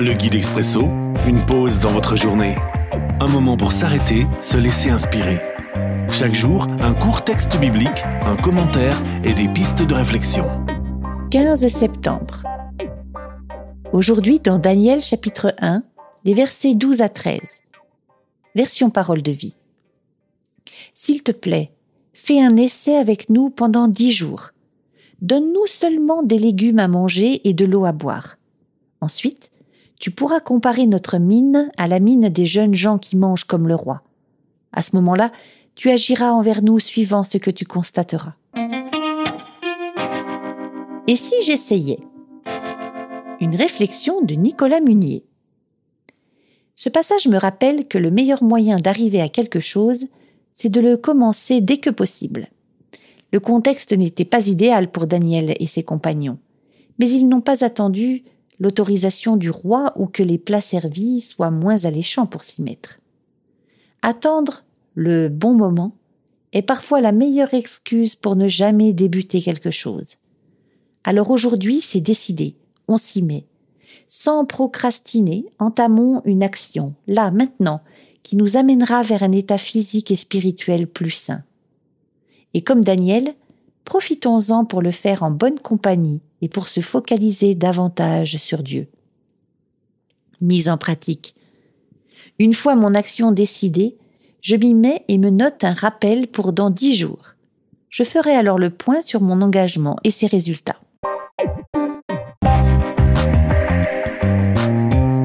Le guide expresso, une pause dans votre journée. Un moment pour s'arrêter, se laisser inspirer. Chaque jour, un court texte biblique, un commentaire et des pistes de réflexion. 15 septembre. Aujourd'hui, dans Daniel chapitre 1, les versets 12 à 13. Version parole de vie. S'il te plaît, fais un essai avec nous pendant dix jours. Donne-nous seulement des légumes à manger et de l'eau à boire. Ensuite, tu pourras comparer notre mine à la mine des jeunes gens qui mangent comme le roi. À ce moment-là, tu agiras envers nous suivant ce que tu constateras. Et si j'essayais? Une réflexion de Nicolas Munier. Ce passage me rappelle que le meilleur moyen d'arriver à quelque chose, c'est de le commencer dès que possible. Le contexte n'était pas idéal pour Daniel et ses compagnons, mais ils n'ont pas attendu l'autorisation du roi ou que les plats servis soient moins alléchants pour s'y mettre. Attendre le bon moment est parfois la meilleure excuse pour ne jamais débuter quelque chose. Alors aujourd'hui, c'est décidé, on s'y met. Sans procrastiner, entamons une action, là, maintenant, qui nous amènera vers un état physique et spirituel plus sain. Et comme Daniel, profitons-en pour le faire en bonne compagnie et pour se focaliser davantage sur Dieu. Mise en pratique. Une fois mon action décidée, je m'y mets et me note un rappel pour dans dix jours. Je ferai alors le point sur mon engagement et ses résultats.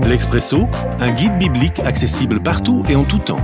L'Expresso, un guide biblique accessible partout et en tout temps.